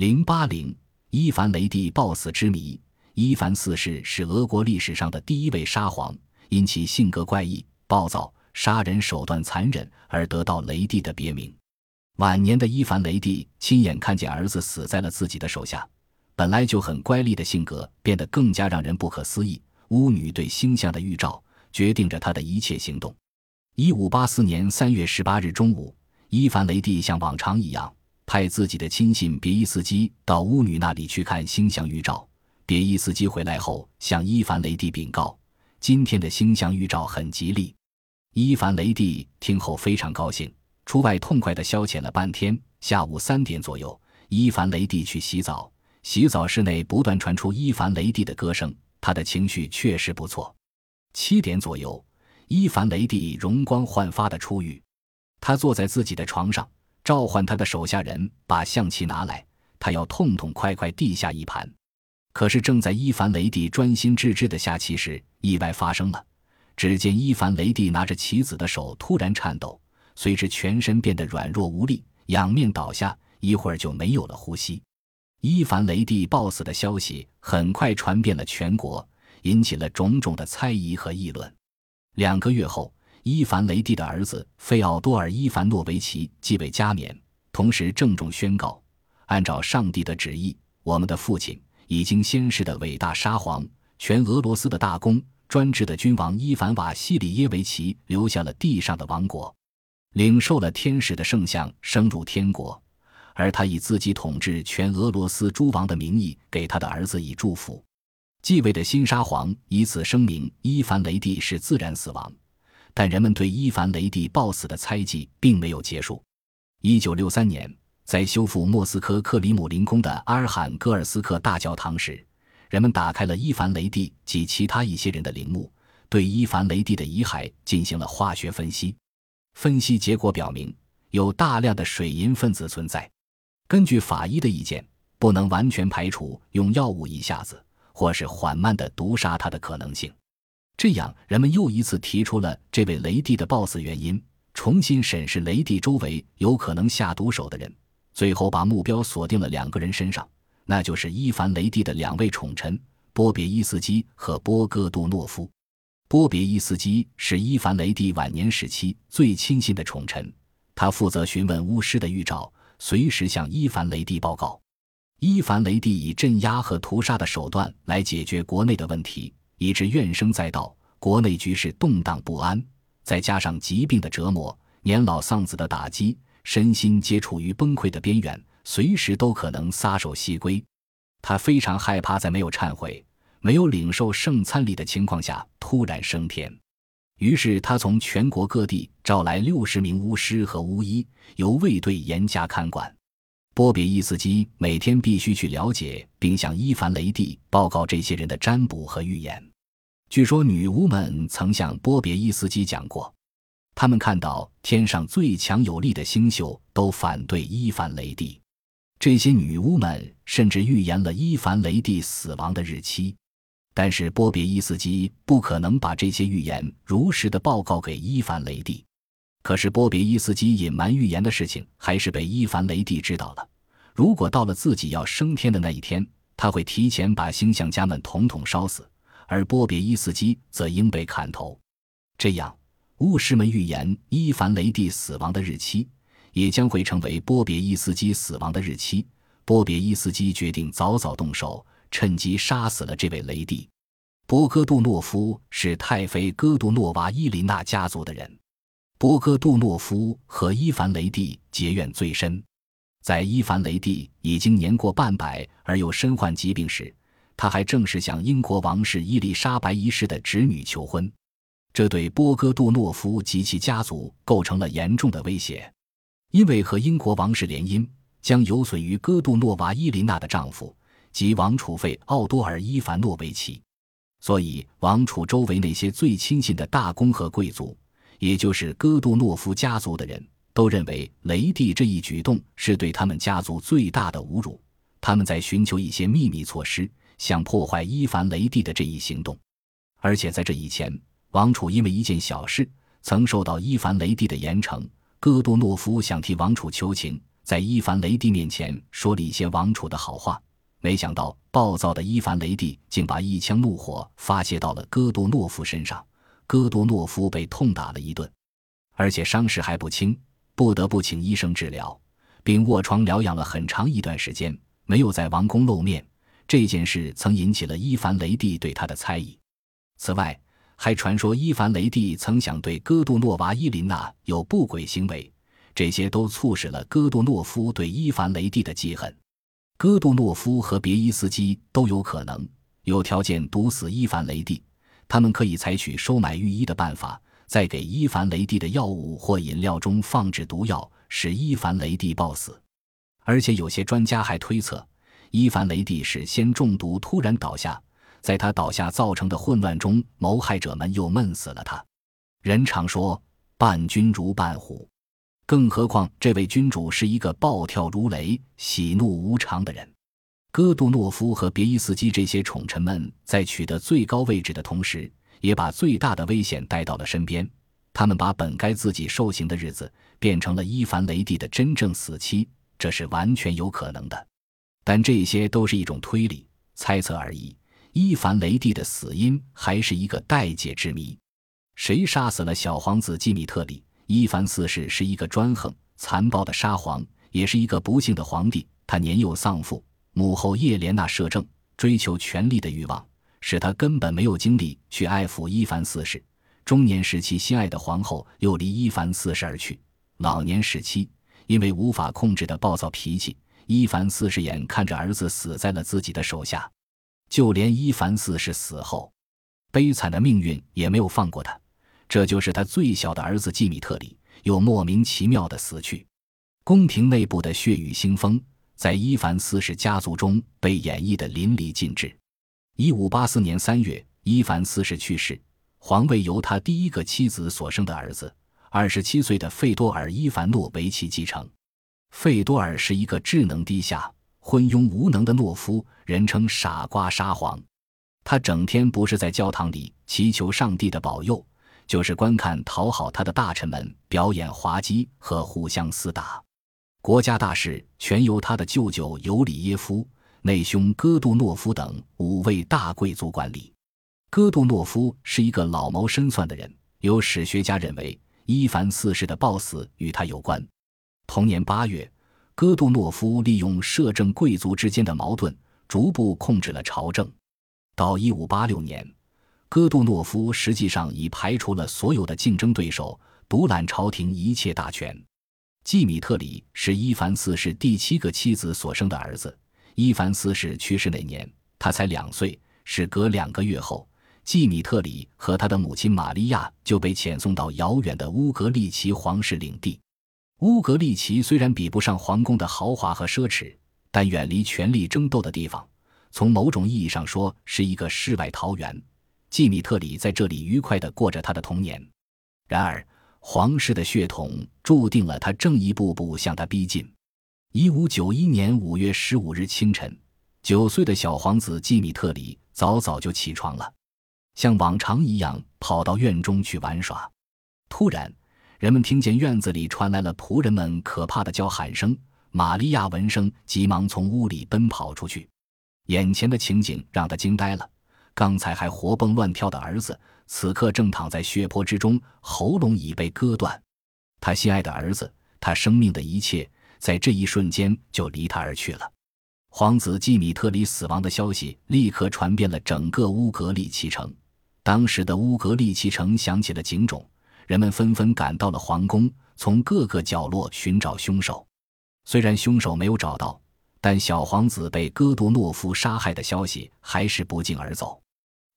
零八零，伊凡雷帝暴死之谜。伊凡四世是俄国历史上的第一位沙皇，因其性格怪异、暴躁、杀人手段残忍而得到雷帝的别名。晚年的伊凡雷帝亲眼看见儿子死在了自己的手下，本来就很乖戾的性格变得更加让人不可思议。巫女对星象的预兆决定着他的一切行动。一五八四年三月十八日中午，伊凡雷帝像往常一样。派自己的亲信别伊斯基到巫女那里去看星象预兆。别伊斯基回来后，向伊凡雷帝禀告：“今天的星象预兆很吉利。”伊凡雷帝听后非常高兴，出外痛快地消遣了半天。下午三点左右，伊凡雷帝去洗澡，洗澡室内不断传出伊凡雷帝的歌声，他的情绪确实不错。七点左右，伊凡雷帝容光焕发地出狱，他坐在自己的床上。召唤他的手下人把象棋拿来，他要痛痛快快地下一盘。可是正在伊凡雷帝专心致志的下棋时，意外发生了。只见伊凡雷帝拿着棋子的手突然颤抖，随之全身变得软弱无力，仰面倒下，一会儿就没有了呼吸。伊凡雷帝暴死的消息很快传遍了全国，引起了种种的猜疑和议论。两个月后。伊凡雷帝的儿子费奥多尔·伊凡诺维奇继位加冕，同时郑重宣告：按照上帝的旨意，我们的父亲已经先世的伟大沙皇、全俄罗斯的大公、专制的君王伊凡瓦西里耶维奇留下了地上的王国，领受了天使的圣像，升入天国，而他以自己统治全俄罗斯诸王的名义给他的儿子以祝福。继位的新沙皇以此声明：伊凡雷帝是自然死亡。但人们对伊凡雷帝暴死的猜忌并没有结束。一九六三年，在修复莫斯科克里姆林宫的阿尔罕戈尔斯克大教堂时，人们打开了伊凡雷帝及其他一些人的陵墓，对伊凡雷帝的遗骸进行了化学分析。分析结果表明，有大量的水银分子存在。根据法医的意见，不能完全排除用药物一下子或是缓慢地毒杀他的可能性。这样，人们又一次提出了这位雷帝的暴死原因，重新审视雷帝周围有可能下毒手的人，最后把目标锁定了两个人身上，那就是伊凡雷帝的两位宠臣波别伊斯基和波戈杜诺夫。波别伊斯基是伊凡雷帝晚年时期最亲信的宠臣，他负责询问巫师的预兆，随时向伊凡雷帝报告。伊凡雷帝以镇压和屠杀的手段来解决国内的问题。以致怨声载道，国内局势动荡不安，再加上疾病的折磨、年老丧子的打击，身心皆处于崩溃的边缘，随时都可能撒手西归。他非常害怕在没有忏悔、没有领受圣餐礼的情况下突然升天，于是他从全国各地召来六十名巫师和巫医，由卫队严加看管。波别伊斯基每天必须去了解并向伊凡雷帝报告这些人的占卜和预言。据说女巫们曾向波别伊斯基讲过，他们看到天上最强有力的星宿都反对伊凡雷帝。这些女巫们甚至预言了伊凡雷帝死亡的日期。但是波别伊斯基不可能把这些预言如实的报告给伊凡雷帝。可是波别伊斯基隐瞒预言的事情还是被伊凡雷帝知道了。如果到了自己要升天的那一天，他会提前把星象家们统统烧死。而波别伊斯基则应被砍头，这样巫师们预言伊凡雷帝死亡的日期，也将会成为波别伊斯基死亡的日期。波别伊斯基决定早早动手，趁机杀死了这位雷帝。波戈杜诺夫是太妃戈杜诺娃伊琳娜家族的人，波戈杜诺夫和伊凡雷帝结怨最深。在伊凡雷帝已经年过半百而又身患疾病时。他还正式向英国王室伊丽莎白一世的侄女求婚，这对波戈杜诺夫及其家族构成了严重的威胁，因为和英国王室联姻将有损于戈杜诺娃伊琳娜的丈夫及王储费奥多尔伊凡诺维奇，所以王储周围那些最亲信的大公和贵族，也就是戈杜诺夫家族的人都认为雷帝这一举动是对他们家族最大的侮辱，他们在寻求一些秘密措施。想破坏伊凡雷帝的这一行动，而且在这以前，王储因为一件小事曾受到伊凡雷帝的严惩。戈多诺夫想替王储求情，在伊凡雷帝面前说了一些王储的好话。没想到，暴躁的伊凡雷帝竟把一腔怒火发泄到了戈多诺夫身上，戈多诺夫被痛打了一顿，而且伤势还不轻，不得不请医生治疗，并卧床疗养了很长一段时间，没有在王宫露面。这件事曾引起了伊凡雷帝对他的猜疑。此外，还传说伊凡雷帝曾想对戈杜诺娃伊琳娜有不轨行为，这些都促使了戈杜诺夫对伊凡雷帝的记恨。戈杜诺夫和别伊斯基都有可能有条件毒死伊凡雷帝，他们可以采取收买御医的办法，在给伊凡雷帝的药物或饮料中放置毒药，使伊凡雷帝暴死。而且有些专家还推测，伊凡雷帝是先中毒突然倒下。在他倒下造成的混乱中，谋害者们又闷死了他。人常说“伴君如伴虎”，更何况这位君主是一个暴跳如雷、喜怒无常的人。戈杜诺夫和别伊斯基这些宠臣们在取得最高位置的同时，也把最大的危险带到了身边。他们把本该自己受刑的日子变成了伊凡雷帝的真正死期，这是完全有可能的。但这些都是一种推理、猜测而已。伊凡雷帝的死因还是一个待解之谜。谁杀死了小皇子基米特里？伊凡四世是一个专横、残暴的沙皇，也是一个不幸的皇帝。他年幼丧父，母后叶莲娜摄政，追求权力的欲望使他根本没有精力去爱抚伊凡四世。中年时期心爱的皇后又离伊凡四世而去。老年时期，因为无法控制的暴躁脾气，伊凡四世眼看着儿子死在了自己的手下。就连伊凡四世死后，悲惨的命运也没有放过他。这就是他最小的儿子季米特里又莫名其妙的死去。宫廷内部的血雨腥风，在伊凡四世家族中被演绎的淋漓尽致。一五八四年三月，伊凡四世去世，皇位由他第一个妻子所生的儿子，二十七岁的费多尔·伊凡诺维奇继承。费多尔是一个智能低下。昏庸无能的懦夫，人称“傻瓜沙皇”。他整天不是在教堂里祈求上帝的保佑，就是观看讨好他的大臣们表演滑稽和互相厮打。国家大事全由他的舅舅尤里耶夫、内兄戈杜诺夫等五位大贵族管理。戈杜诺夫是一个老谋深算的人，有史学家认为伊凡四世的暴死与他有关。同年八月。戈杜诺夫利用摄政贵族之间的矛盾，逐步控制了朝政。到1586年，戈杜诺夫实际上已排除了所有的竞争对手，独揽朝廷一切大权。季米特里是伊凡四世第七个妻子所生的儿子。伊凡四世去世那年，他才两岁。是隔两个月后，季米特里和他的母亲玛利亚就被遣送到遥远的乌格利奇皇室领地。乌格利奇虽然比不上皇宫的豪华和奢侈，但远离权力争斗的地方，从某种意义上说是一个世外桃源。季米特里在这里愉快地过着他的童年。然而，皇室的血统注定了他正一步步向他逼近。一五九一年五月十五日清晨，九岁的小皇子季米特里早早就起床了，像往常一样跑到院中去玩耍。突然，人们听见院子里传来了仆人们可怕的叫喊声。玛利亚闻声，急忙从屋里奔跑出去。眼前的情景让他惊呆了。刚才还活蹦乱跳的儿子，此刻正躺在血泊之中，喉咙已被割断。他心爱的儿子，他生命的一切，在这一瞬间就离他而去了。皇子基米特里死亡的消息立刻传遍了整个乌格利奇城。当时的乌格利奇城响起了警钟。人们纷纷赶到了皇宫，从各个角落寻找凶手。虽然凶手没有找到，但小皇子被戈多诺夫杀害的消息还是不胫而走。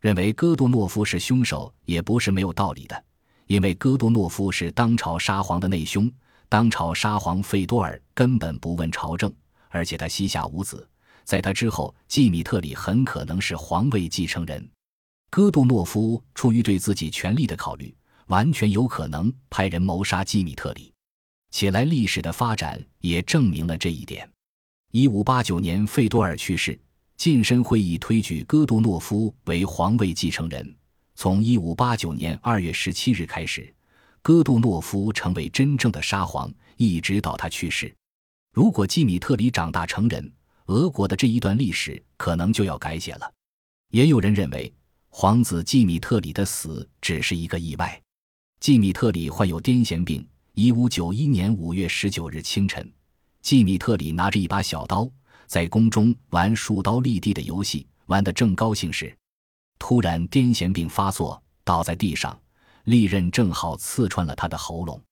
认为戈多诺夫是凶手也不是没有道理的，因为戈多诺夫是当朝沙皇的内兄，当朝沙皇费多尔根本不问朝政，而且他膝下无子，在他之后，季米特里很可能是皇位继承人。戈杜诺夫出于对自己权力的考虑。完全有可能派人谋杀基米特里，且来历史的发展也证明了这一点。一五八九年，费多尔去世，近身会议推举戈杜诺夫为皇位继承人。从一五八九年二月十七日开始，戈杜诺夫成为真正的沙皇，一直到他去世。如果季米特里长大成人，俄国的这一段历史可能就要改写了。也有人认为，皇子季米特里的死只是一个意外。季米特里患有癫痫病。一五九一年五月十九日清晨，季米特里拿着一把小刀，在宫中玩数刀立地的游戏，玩得正高兴时，突然癫痫病发作，倒在地上，利刃正好刺穿了他的喉咙。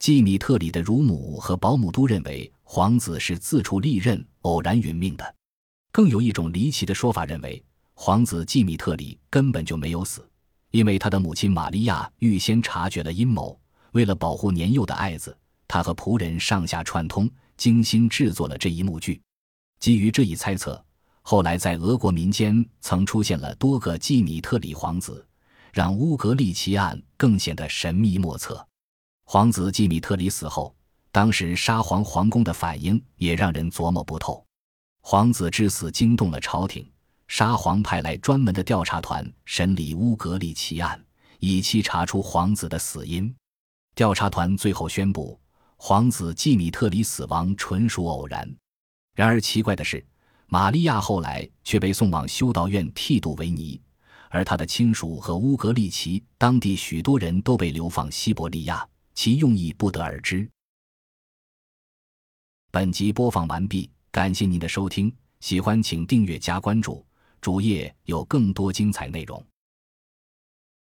季米特里的乳母和保姆都认为皇子是自处利刃偶然殒命的。更有一种离奇的说法认为，皇子季米特里根本就没有死，因为他的母亲玛利亚预先察觉了阴谋。为了保护年幼的爱子，他和仆人上下串通，精心制作了这一幕剧。基于这一猜测，后来在俄国民间曾出现了多个季米特里皇子，让乌格利奇案更显得神秘莫测。皇子季米特里死后，当时沙皇皇宫的反应也让人琢磨不透。皇子之死惊动了朝廷，沙皇派来专门的调查团审理乌格利奇案，以期查出皇子的死因。调查团最后宣布，皇子季米特里死亡纯属偶然。然而奇怪的是，玛利亚后来却被送往修道院剃度为尼，而他的亲属和乌格利奇当地许多人都被流放西伯利亚，其用意不得而知。本集播放完毕，感谢您的收听，喜欢请订阅加关注，主页有更多精彩内容。